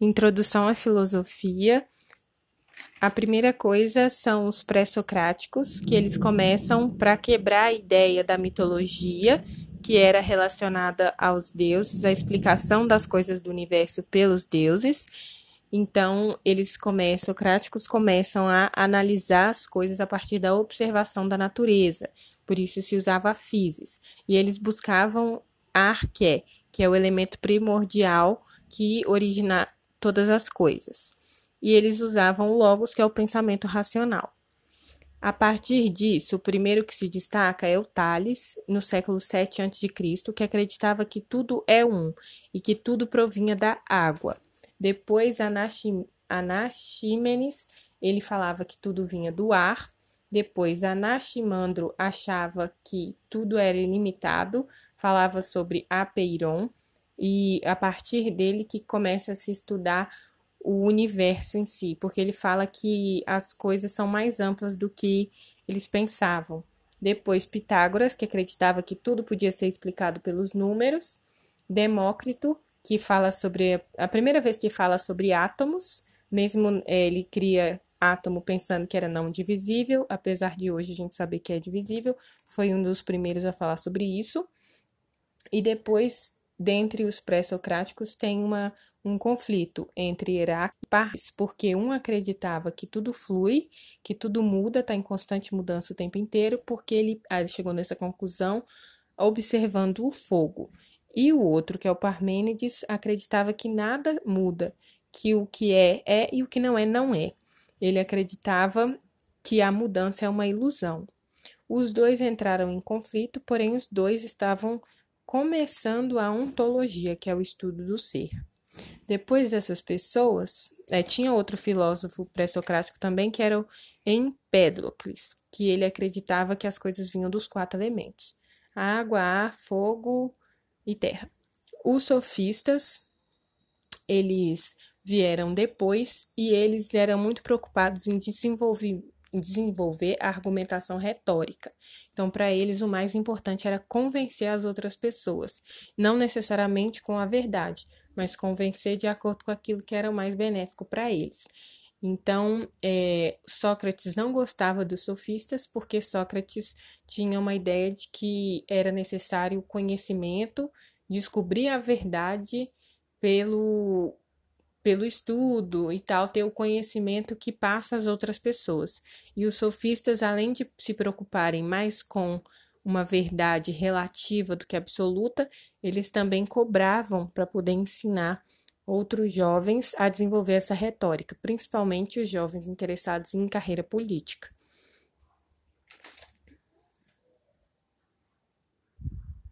Introdução à filosofia. A primeira coisa são os pré-socráticos, que eles começam para quebrar a ideia da mitologia, que era relacionada aos deuses, a explicação das coisas do universo pelos deuses. Então, eles começam, socráticos começam a analisar as coisas a partir da observação da natureza. Por isso se usava a physis. E eles buscavam a arqué, que é o elemento primordial que origina todas as coisas. E eles usavam o logos, que é o pensamento racional. A partir disso, o primeiro que se destaca é o Tales, no século 7 a.C., que acreditava que tudo é um e que tudo provinha da água. Depois, Anaximenes, ele falava que tudo vinha do ar. Depois, Anaximandro achava que tudo era ilimitado, falava sobre Apeiron, e a partir dele que começa a se estudar o universo em si, porque ele fala que as coisas são mais amplas do que eles pensavam. Depois, Pitágoras, que acreditava que tudo podia ser explicado pelos números. Demócrito, que fala sobre. A primeira vez que fala sobre átomos, mesmo é, ele cria átomo pensando que era não divisível, apesar de hoje a gente saber que é divisível, foi um dos primeiros a falar sobre isso. E depois dentre os pré-socráticos tem uma, um conflito entre Heráclito e Parris, porque um acreditava que tudo flui, que tudo muda, está em constante mudança o tempo inteiro, porque ele, ele chegou nessa conclusão observando o fogo. E o outro, que é o Parmênides, acreditava que nada muda, que o que é é e o que não é não é. Ele acreditava que a mudança é uma ilusão. Os dois entraram em conflito, porém os dois estavam começando a ontologia, que é o estudo do ser. Depois dessas pessoas, é, tinha outro filósofo pré-socrático também, que era o Empédocles, que ele acreditava que as coisas vinham dos quatro elementos: água, ar, fogo e terra. Os sofistas, eles vieram depois e eles eram muito preocupados em desenvolver desenvolver a argumentação retórica. Então, para eles, o mais importante era convencer as outras pessoas, não necessariamente com a verdade, mas convencer de acordo com aquilo que era mais benéfico para eles. Então, é, Sócrates não gostava dos sofistas porque Sócrates tinha uma ideia de que era necessário conhecimento, descobrir a verdade pelo pelo estudo e tal, ter o conhecimento que passa às outras pessoas. E os sofistas, além de se preocuparem mais com uma verdade relativa do que absoluta, eles também cobravam para poder ensinar outros jovens a desenvolver essa retórica, principalmente os jovens interessados em carreira política.